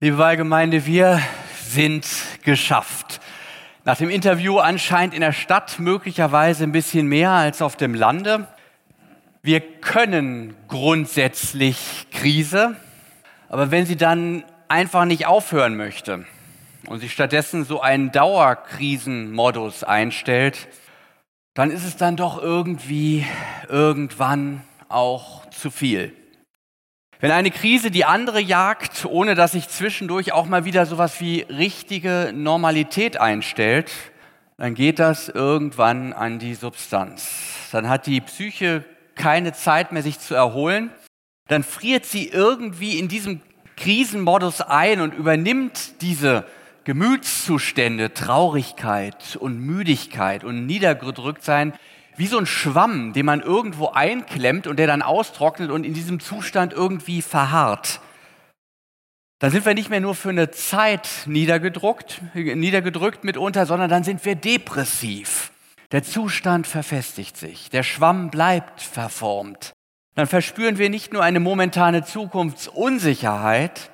Liebe Wahlgemeinde, wir sind geschafft. Nach dem Interview anscheinend in der Stadt möglicherweise ein bisschen mehr als auf dem Lande. Wir können grundsätzlich Krise, aber wenn sie dann einfach nicht aufhören möchte und sich stattdessen so einen Dauerkrisenmodus einstellt, dann ist es dann doch irgendwie irgendwann auch zu viel. Wenn eine Krise die andere jagt, ohne dass sich zwischendurch auch mal wieder sowas wie richtige Normalität einstellt, dann geht das irgendwann an die Substanz. Dann hat die Psyche keine Zeit mehr, sich zu erholen. Dann friert sie irgendwie in diesem Krisenmodus ein und übernimmt diese Gemütszustände, Traurigkeit und Müdigkeit und Niedergedrücktsein wie so ein Schwamm, den man irgendwo einklemmt und der dann austrocknet und in diesem Zustand irgendwie verharrt. Dann sind wir nicht mehr nur für eine Zeit niedergedrückt, niedergedrückt mitunter, sondern dann sind wir depressiv. Der Zustand verfestigt sich, der Schwamm bleibt verformt. Dann verspüren wir nicht nur eine momentane Zukunftsunsicherheit,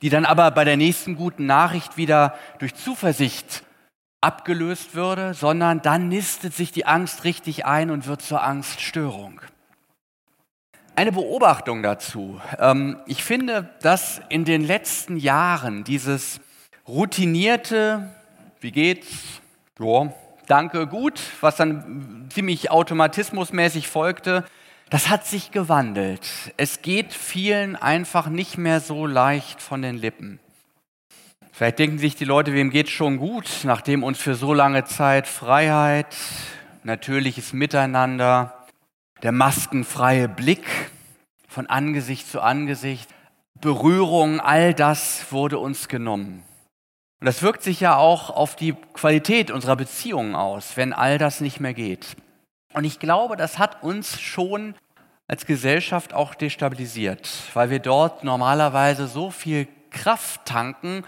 die dann aber bei der nächsten guten Nachricht wieder durch Zuversicht abgelöst würde, sondern dann nistet sich die Angst richtig ein und wird zur Angststörung. Eine Beobachtung dazu. Ähm, ich finde, dass in den letzten Jahren dieses routinierte, wie geht's? Ja, danke, gut, was dann ziemlich automatismusmäßig folgte, das hat sich gewandelt. Es geht vielen einfach nicht mehr so leicht von den Lippen. Vielleicht denken sich die Leute, wem geht schon gut, nachdem uns für so lange Zeit Freiheit, natürliches Miteinander, der maskenfreie Blick von Angesicht zu Angesicht, Berührung, all das wurde uns genommen. Und das wirkt sich ja auch auf die Qualität unserer Beziehungen aus, wenn all das nicht mehr geht. Und ich glaube, das hat uns schon als Gesellschaft auch destabilisiert, weil wir dort normalerweise so viel Kraft tanken,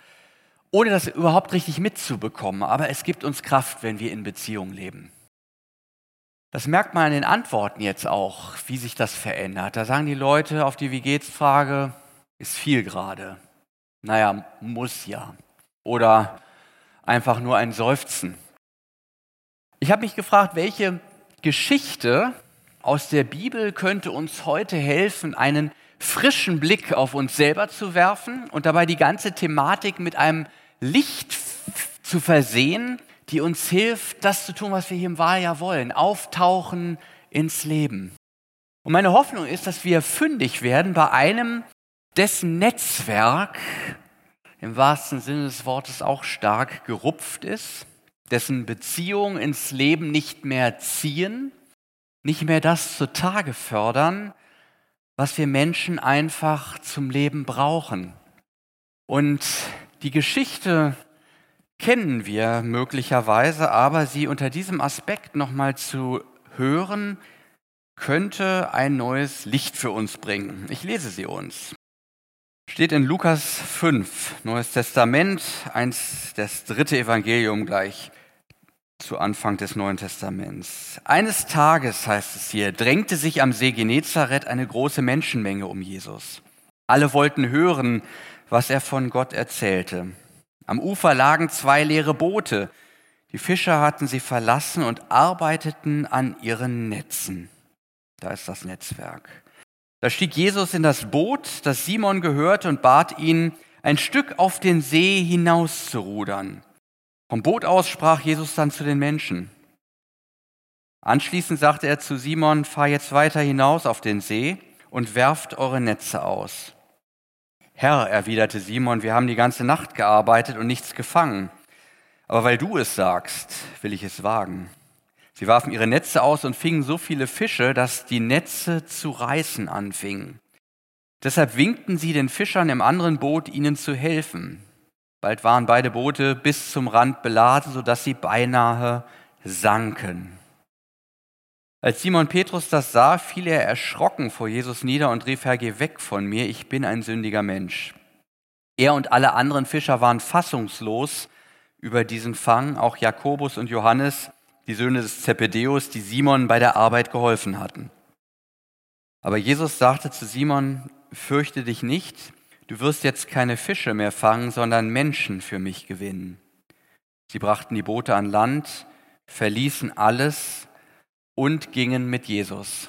ohne das überhaupt richtig mitzubekommen. Aber es gibt uns Kraft, wenn wir in Beziehung leben. Das merkt man an den Antworten jetzt auch, wie sich das verändert. Da sagen die Leute auf die Wie geht's Frage, ist viel gerade. Naja, muss ja. Oder einfach nur ein Seufzen. Ich habe mich gefragt, welche Geschichte aus der Bibel könnte uns heute helfen, einen frischen Blick auf uns selber zu werfen und dabei die ganze Thematik mit einem Licht zu versehen, die uns hilft, das zu tun, was wir hier im Wahljahr wollen, auftauchen ins Leben. Und meine Hoffnung ist, dass wir fündig werden bei einem, dessen Netzwerk im wahrsten Sinne des Wortes auch stark gerupft ist, dessen Beziehungen ins Leben nicht mehr ziehen, nicht mehr das zutage fördern, was wir Menschen einfach zum Leben brauchen. Und die Geschichte kennen wir möglicherweise, aber sie unter diesem Aspekt nochmal zu hören, könnte ein neues Licht für uns bringen. Ich lese sie uns. Steht in Lukas 5, Neues Testament, eins, das dritte Evangelium gleich zu Anfang des Neuen Testaments. Eines Tages, heißt es hier, drängte sich am See Genezareth eine große Menschenmenge um Jesus. Alle wollten hören, was er von Gott erzählte. Am Ufer lagen zwei leere Boote. Die Fischer hatten sie verlassen und arbeiteten an ihren Netzen. Da ist das Netzwerk. Da stieg Jesus in das Boot, das Simon gehörte, und bat ihn, ein Stück auf den See hinaus zu rudern. Vom Boot aus sprach Jesus dann zu den Menschen. Anschließend sagte er zu Simon, fahr jetzt weiter hinaus auf den See und werft eure Netze aus. Herr, erwiderte Simon, wir haben die ganze Nacht gearbeitet und nichts gefangen. Aber weil du es sagst, will ich es wagen. Sie warfen ihre Netze aus und fingen so viele Fische, dass die Netze zu reißen anfingen. Deshalb winkten sie den Fischern im anderen Boot, ihnen zu helfen. Bald waren beide Boote bis zum Rand beladen, sodass sie beinahe sanken. Als Simon Petrus das sah, fiel er erschrocken vor Jesus nieder und rief, Herr, geh weg von mir, ich bin ein sündiger Mensch. Er und alle anderen Fischer waren fassungslos über diesen Fang, auch Jakobus und Johannes, die Söhne des Zebedeus, die Simon bei der Arbeit geholfen hatten. Aber Jesus sagte zu Simon, fürchte dich nicht, du wirst jetzt keine Fische mehr fangen, sondern Menschen für mich gewinnen. Sie brachten die Boote an Land, verließen alles und gingen mit Jesus.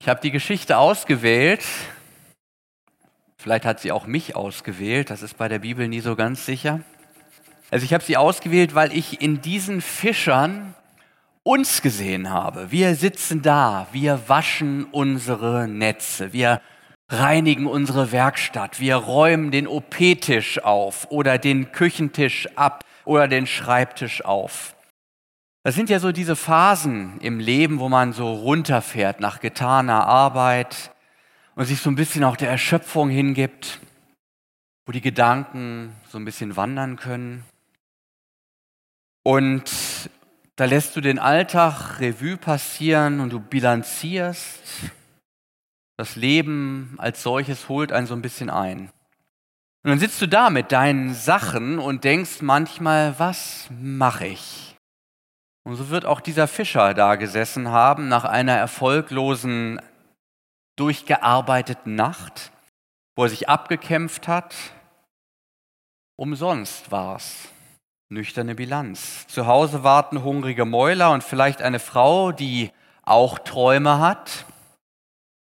Ich habe die Geschichte ausgewählt. Vielleicht hat sie auch mich ausgewählt. Das ist bei der Bibel nie so ganz sicher. Also ich habe sie ausgewählt, weil ich in diesen Fischern uns gesehen habe. Wir sitzen da, wir waschen unsere Netze, wir reinigen unsere Werkstatt, wir räumen den OP-Tisch auf oder den Küchentisch ab oder den Schreibtisch auf. Das sind ja so diese Phasen im Leben, wo man so runterfährt nach getaner Arbeit und sich so ein bisschen auch der Erschöpfung hingibt, wo die Gedanken so ein bisschen wandern können. Und da lässt du den Alltag Revue passieren und du bilanzierst. Das Leben als solches holt einen so ein bisschen ein. Und dann sitzt du da mit deinen Sachen und denkst manchmal, was mache ich? Und so wird auch dieser Fischer da gesessen haben nach einer erfolglosen, durchgearbeiteten Nacht, wo er sich abgekämpft hat. Umsonst war's. Nüchterne Bilanz. Zu Hause warten hungrige Mäuler und vielleicht eine Frau, die auch Träume hat,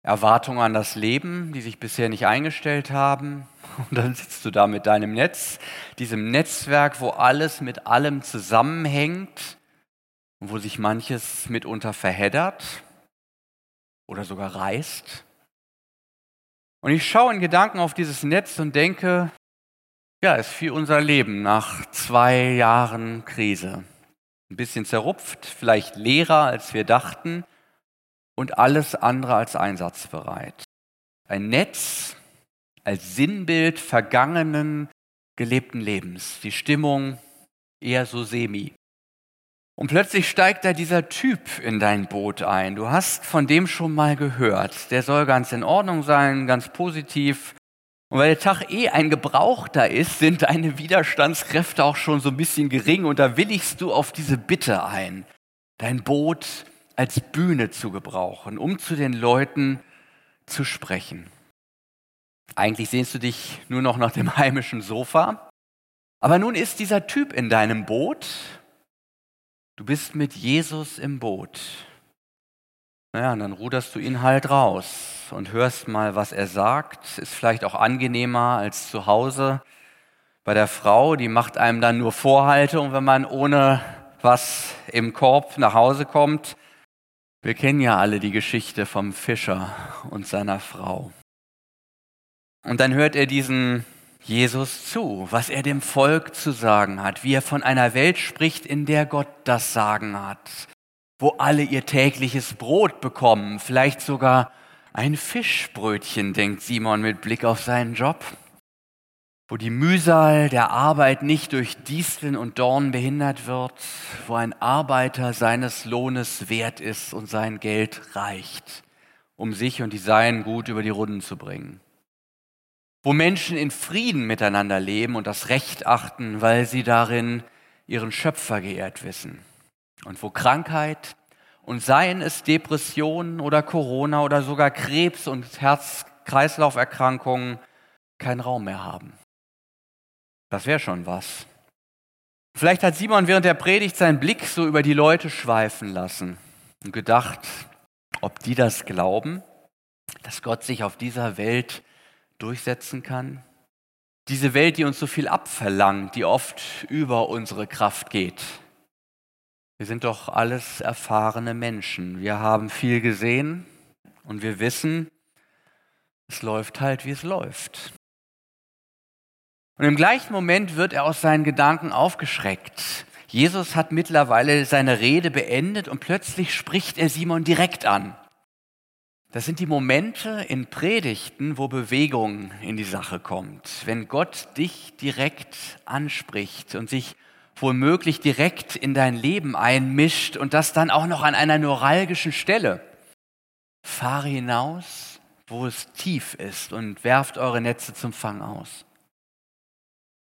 Erwartungen an das Leben, die sich bisher nicht eingestellt haben. Und dann sitzt du da mit deinem Netz, diesem Netzwerk, wo alles mit allem zusammenhängt und wo sich manches mitunter verheddert oder sogar reißt. Und ich schaue in Gedanken auf dieses Netz und denke, ja, es ist wie unser Leben nach zwei Jahren Krise. Ein bisschen zerrupft, vielleicht leerer, als wir dachten und alles andere als einsatzbereit. Ein Netz als Sinnbild vergangenen, gelebten Lebens. Die Stimmung eher so semi. Und plötzlich steigt da dieser Typ in dein Boot ein. Du hast von dem schon mal gehört. Der soll ganz in Ordnung sein, ganz positiv. Und weil der Tag eh ein gebrauchter ist, sind deine Widerstandskräfte auch schon so ein bisschen gering und da willigst du auf diese Bitte ein. Dein Boot als Bühne zu gebrauchen, um zu den Leuten zu sprechen. Eigentlich sehnst du dich nur noch nach dem heimischen Sofa. Aber nun ist dieser Typ in deinem Boot. Du bist mit Jesus im Boot. Naja, und dann ruderst du ihn halt raus und hörst mal, was er sagt. Ist vielleicht auch angenehmer als zu Hause bei der Frau. Die macht einem dann nur Vorhalte und wenn man ohne was im Korb nach Hause kommt, wir kennen ja alle die Geschichte vom Fischer und seiner Frau. Und dann hört er diesen Jesus zu, was er dem Volk zu sagen hat, wie er von einer Welt spricht, in der Gott das Sagen hat, wo alle ihr tägliches Brot bekommen, vielleicht sogar ein Fischbrötchen, denkt Simon mit Blick auf seinen Job wo die Mühsal der Arbeit nicht durch Disteln und Dornen behindert wird, wo ein Arbeiter seines Lohnes wert ist und sein Geld reicht, um sich und die Seinen gut über die Runden zu bringen. Wo Menschen in Frieden miteinander leben und das Recht achten, weil sie darin ihren Schöpfer geehrt wissen. Und wo Krankheit und seien es Depressionen oder Corona oder sogar Krebs und Herz-Kreislauf-Erkrankungen keinen Raum mehr haben. Das wäre schon was. Vielleicht hat Simon während der Predigt seinen Blick so über die Leute schweifen lassen und gedacht, ob die das glauben, dass Gott sich auf dieser Welt durchsetzen kann. Diese Welt, die uns so viel abverlangt, die oft über unsere Kraft geht. Wir sind doch alles erfahrene Menschen. Wir haben viel gesehen und wir wissen, es läuft halt, wie es läuft. Und im gleichen Moment wird er aus seinen Gedanken aufgeschreckt. Jesus hat mittlerweile seine Rede beendet und plötzlich spricht er Simon direkt an. Das sind die Momente in Predigten, wo Bewegung in die Sache kommt. Wenn Gott dich direkt anspricht und sich womöglich direkt in dein Leben einmischt und das dann auch noch an einer neuralgischen Stelle. Fahre hinaus, wo es tief ist und werft eure Netze zum Fang aus.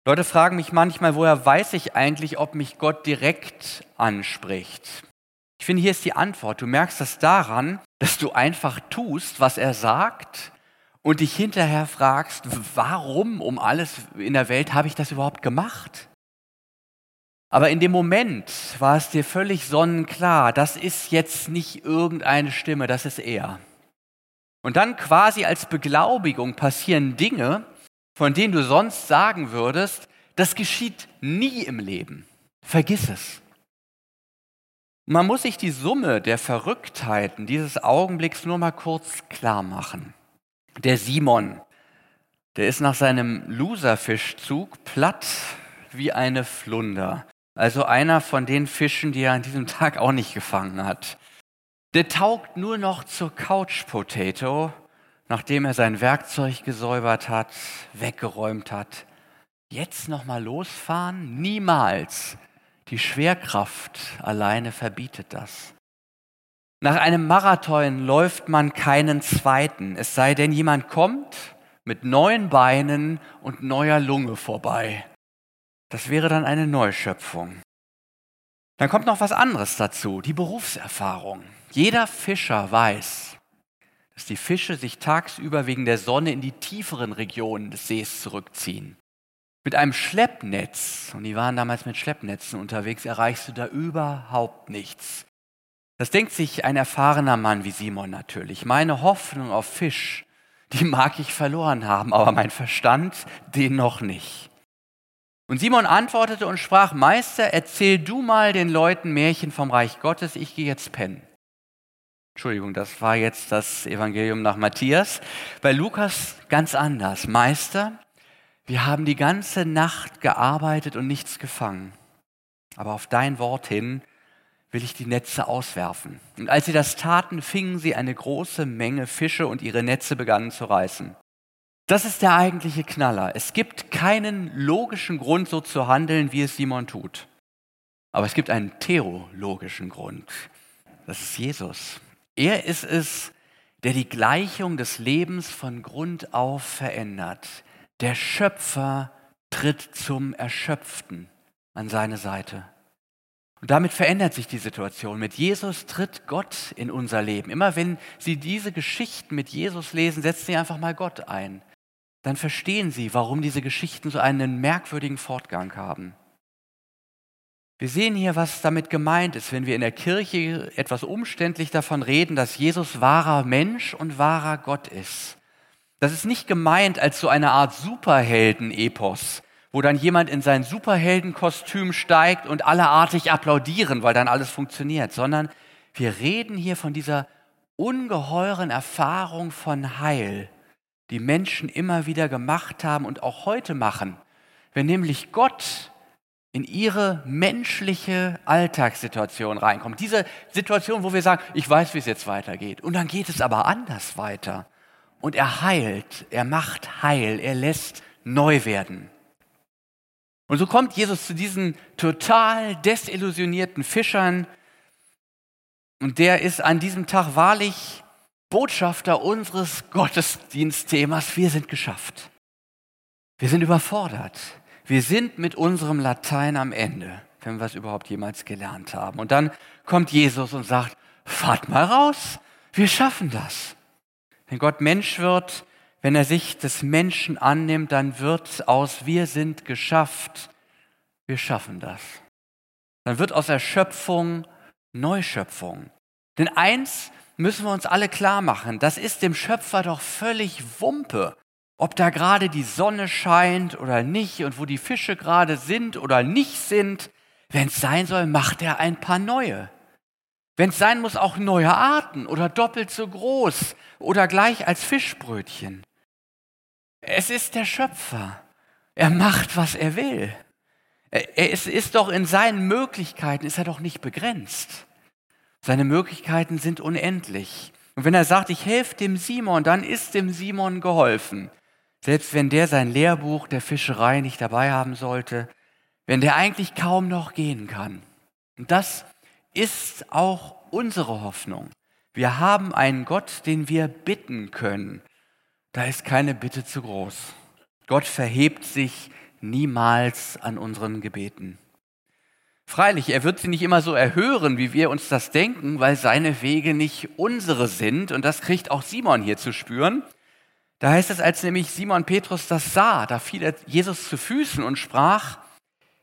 Leute fragen mich manchmal, woher weiß ich eigentlich, ob mich Gott direkt anspricht? Ich finde, hier ist die Antwort. Du merkst das daran, dass du einfach tust, was er sagt und dich hinterher fragst, warum um alles in der Welt habe ich das überhaupt gemacht? Aber in dem Moment war es dir völlig sonnenklar, das ist jetzt nicht irgendeine Stimme, das ist er. Und dann quasi als Beglaubigung passieren Dinge, von denen du sonst sagen würdest, das geschieht nie im Leben. Vergiss es. Man muss sich die Summe der Verrücktheiten dieses Augenblicks nur mal kurz klar machen. Der Simon, der ist nach seinem Loserfischzug platt wie eine Flunder. Also einer von den Fischen, die er an diesem Tag auch nicht gefangen hat. Der taugt nur noch zur Couch Potato, nachdem er sein Werkzeug gesäubert hat, weggeräumt hat. Jetzt noch mal losfahren? Niemals. Die Schwerkraft alleine verbietet das. Nach einem Marathon läuft man keinen zweiten, es sei denn, jemand kommt mit neuen Beinen und neuer Lunge vorbei. Das wäre dann eine Neuschöpfung. Dann kommt noch was anderes dazu, die Berufserfahrung. Jeder Fischer weiß, dass die Fische sich tagsüber wegen der Sonne in die tieferen Regionen des Sees zurückziehen. Mit einem Schleppnetz, und die waren damals mit Schleppnetzen unterwegs, erreichst du da überhaupt nichts. Das denkt sich ein erfahrener Mann wie Simon natürlich. Meine Hoffnung auf Fisch, die mag ich verloren haben, aber mein Verstand, den noch nicht. Und Simon antwortete und sprach, Meister, erzähl du mal den Leuten Märchen vom Reich Gottes, ich gehe jetzt pennen. Entschuldigung, das war jetzt das Evangelium nach Matthias. Bei Lukas ganz anders. Meister, wir haben die ganze Nacht gearbeitet und nichts gefangen. Aber auf dein Wort hin will ich die Netze auswerfen. Und als sie das taten, fingen sie eine große Menge Fische und ihre Netze begannen zu reißen. Das ist der eigentliche Knaller. Es gibt keinen logischen Grund, so zu handeln, wie es Simon tut. Aber es gibt einen theologischen Grund. Das ist Jesus. Er ist es, der die Gleichung des Lebens von Grund auf verändert. Der Schöpfer tritt zum Erschöpften an seine Seite. Und damit verändert sich die Situation. Mit Jesus tritt Gott in unser Leben. Immer wenn Sie diese Geschichten mit Jesus lesen, setzen Sie einfach mal Gott ein dann verstehen Sie, warum diese Geschichten so einen merkwürdigen Fortgang haben. Wir sehen hier, was damit gemeint ist, wenn wir in der Kirche etwas umständlich davon reden, dass Jesus wahrer Mensch und wahrer Gott ist. Das ist nicht gemeint als so eine Art Superhelden-Epos, wo dann jemand in sein Superheldenkostüm steigt und alle artig applaudieren, weil dann alles funktioniert, sondern wir reden hier von dieser ungeheuren Erfahrung von Heil, die Menschen immer wieder gemacht haben und auch heute machen. Wenn nämlich Gott in ihre menschliche Alltagssituation reinkommt. Diese Situation, wo wir sagen, ich weiß, wie es jetzt weitergeht. Und dann geht es aber anders weiter. Und er heilt, er macht heil, er lässt neu werden. Und so kommt Jesus zu diesen total desillusionierten Fischern. Und der ist an diesem Tag wahrlich Botschafter unseres Gottesdienstthemas, wir sind geschafft. Wir sind überfordert. Wir sind mit unserem Latein am Ende, wenn wir es überhaupt jemals gelernt haben. Und dann kommt Jesus und sagt, fahrt mal raus, wir schaffen das. Wenn Gott Mensch wird, wenn er sich des Menschen annimmt, dann wird aus wir sind geschafft, wir schaffen das. Dann wird aus Erschöpfung Neuschöpfung. Denn eins müssen wir uns alle klar machen, das ist dem Schöpfer doch völlig Wumpe, ob da gerade die Sonne scheint oder nicht und wo die Fische gerade sind oder nicht sind. Wenn es sein soll, macht er ein paar neue. Wenn es sein muss, auch neue Arten oder doppelt so groß oder gleich als Fischbrötchen. Es ist der Schöpfer. Er macht, was er will. Er ist, ist doch in seinen Möglichkeiten, ist er doch nicht begrenzt. Seine Möglichkeiten sind unendlich. Und wenn er sagt, ich helfe dem Simon, dann ist dem Simon geholfen. Selbst wenn der sein Lehrbuch der Fischerei nicht dabei haben sollte, wenn der eigentlich kaum noch gehen kann. Und das ist auch unsere Hoffnung. Wir haben einen Gott, den wir bitten können. Da ist keine Bitte zu groß. Gott verhebt sich niemals an unseren Gebeten. Freilich, er wird sie nicht immer so erhören, wie wir uns das denken, weil seine Wege nicht unsere sind. Und das kriegt auch Simon hier zu spüren. Da heißt es, als nämlich Simon Petrus das sah, da fiel er Jesus zu Füßen und sprach,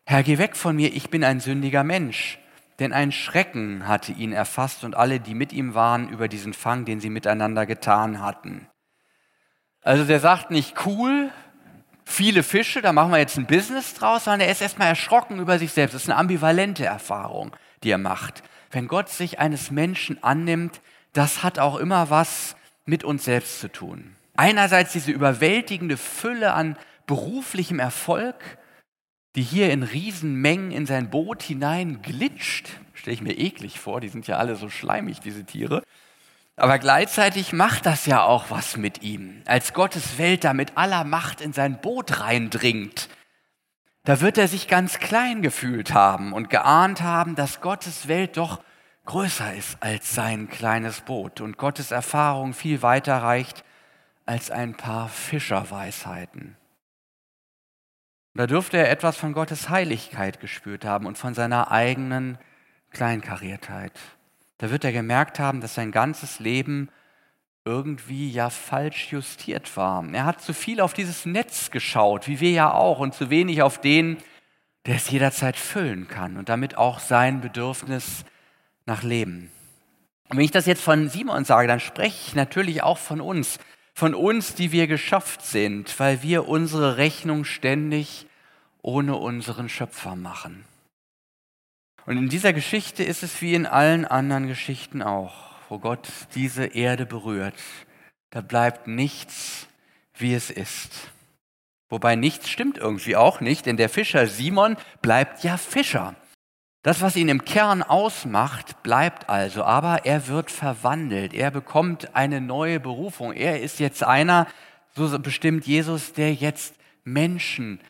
Herr, geh weg von mir, ich bin ein sündiger Mensch. Denn ein Schrecken hatte ihn erfasst und alle, die mit ihm waren, über diesen Fang, den sie miteinander getan hatten. Also der sagt nicht cool, viele Fische, da machen wir jetzt ein Business draus, sondern er ist erstmal erschrocken über sich selbst. Das ist eine ambivalente Erfahrung, die er macht. Wenn Gott sich eines Menschen annimmt, das hat auch immer was mit uns selbst zu tun. Einerseits diese überwältigende Fülle an beruflichem Erfolg, die hier in Riesenmengen in sein Boot hinein glitscht. Stelle ich mir eklig vor, die sind ja alle so schleimig, diese Tiere. Aber gleichzeitig macht das ja auch was mit ihm. Als Gottes Welt da mit aller Macht in sein Boot reindringt, da wird er sich ganz klein gefühlt haben und geahnt haben, dass Gottes Welt doch größer ist als sein kleines Boot und Gottes Erfahrung viel weiter reicht als ein paar Fischerweisheiten. Da dürfte er etwas von Gottes Heiligkeit gespürt haben und von seiner eigenen Kleinkariertheit. Da wird er gemerkt haben, dass sein ganzes Leben irgendwie ja falsch justiert war. Er hat zu viel auf dieses Netz geschaut, wie wir ja auch, und zu wenig auf den, der es jederzeit füllen kann und damit auch sein Bedürfnis nach Leben. Und wenn ich das jetzt von Simon sage, dann spreche ich natürlich auch von uns von uns, die wir geschafft sind, weil wir unsere Rechnung ständig ohne unseren Schöpfer machen. Und in dieser Geschichte ist es wie in allen anderen Geschichten auch, wo Gott diese Erde berührt. Da bleibt nichts, wie es ist. Wobei nichts stimmt irgendwie auch nicht, denn der Fischer Simon bleibt ja Fischer. Das, was ihn im Kern ausmacht, bleibt also, aber er wird verwandelt. Er bekommt eine neue Berufung. Er ist jetzt einer, so bestimmt Jesus, der jetzt Menschen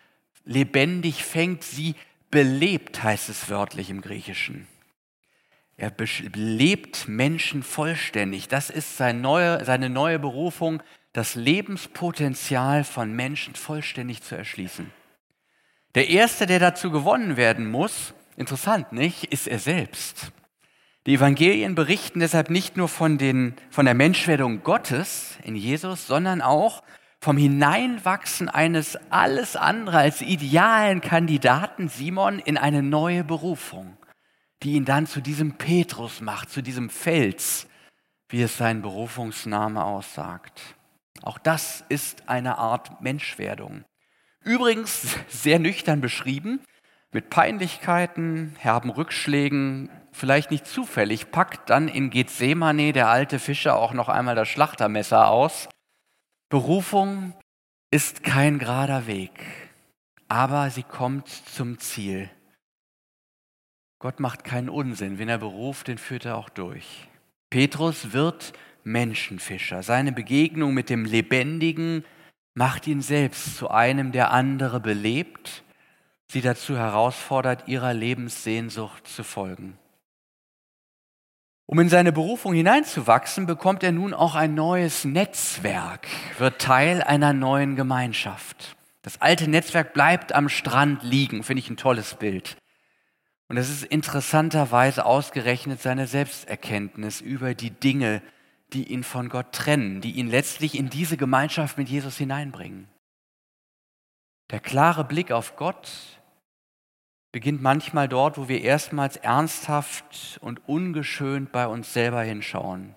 lebendig fängt, sie belebt, heißt es wörtlich im Griechischen. Er belebt Menschen vollständig. Das ist seine neue, seine neue Berufung, das Lebenspotenzial von Menschen vollständig zu erschließen. Der Erste, der dazu gewonnen werden muss, Interessant, nicht? Ist er selbst. Die Evangelien berichten deshalb nicht nur von, den, von der Menschwerdung Gottes in Jesus, sondern auch vom Hineinwachsen eines alles andere als idealen Kandidaten Simon in eine neue Berufung, die ihn dann zu diesem Petrus macht, zu diesem Fels, wie es sein Berufungsname aussagt. Auch das ist eine Art Menschwerdung. Übrigens sehr nüchtern beschrieben, mit Peinlichkeiten, herben Rückschlägen, vielleicht nicht zufällig, packt dann in Gethsemane der alte Fischer auch noch einmal das Schlachtermesser aus. Berufung ist kein gerader Weg, aber sie kommt zum Ziel. Gott macht keinen Unsinn. Wenn er beruft, den führt er auch durch. Petrus wird Menschenfischer. Seine Begegnung mit dem Lebendigen macht ihn selbst zu einem, der andere belebt sie dazu herausfordert, ihrer Lebenssehnsucht zu folgen. Um in seine Berufung hineinzuwachsen, bekommt er nun auch ein neues Netzwerk, wird Teil einer neuen Gemeinschaft. Das alte Netzwerk bleibt am Strand liegen, finde ich ein tolles Bild. Und es ist interessanterweise ausgerechnet seine Selbsterkenntnis über die Dinge, die ihn von Gott trennen, die ihn letztlich in diese Gemeinschaft mit Jesus hineinbringen. Der klare Blick auf Gott beginnt manchmal dort, wo wir erstmals ernsthaft und ungeschönt bei uns selber hinschauen.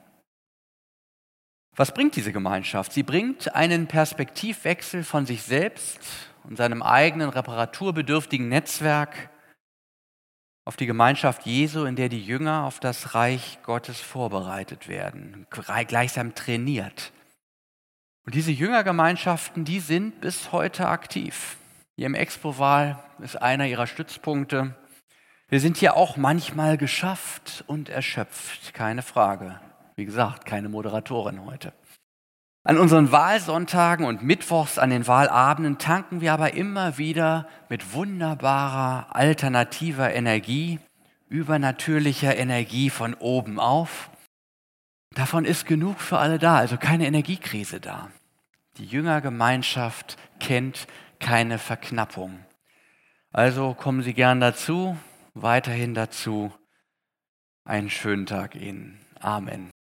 Was bringt diese Gemeinschaft? Sie bringt einen Perspektivwechsel von sich selbst und seinem eigenen reparaturbedürftigen Netzwerk auf die Gemeinschaft Jesu, in der die Jünger auf das Reich Gottes vorbereitet werden, gleichsam trainiert. Und diese Jüngergemeinschaften, die sind bis heute aktiv. Hier im Expo-Wahl ist einer ihrer Stützpunkte. Wir sind hier auch manchmal geschafft und erschöpft, keine Frage. Wie gesagt, keine Moderatorin heute. An unseren Wahlsonntagen und Mittwochs an den Wahlabenden tanken wir aber immer wieder mit wunderbarer alternativer Energie, übernatürlicher Energie von oben auf. Davon ist genug für alle da, also keine Energiekrise da. Die Jüngergemeinschaft kennt keine Verknappung. Also kommen Sie gern dazu, weiterhin dazu. Einen schönen Tag Ihnen. Amen.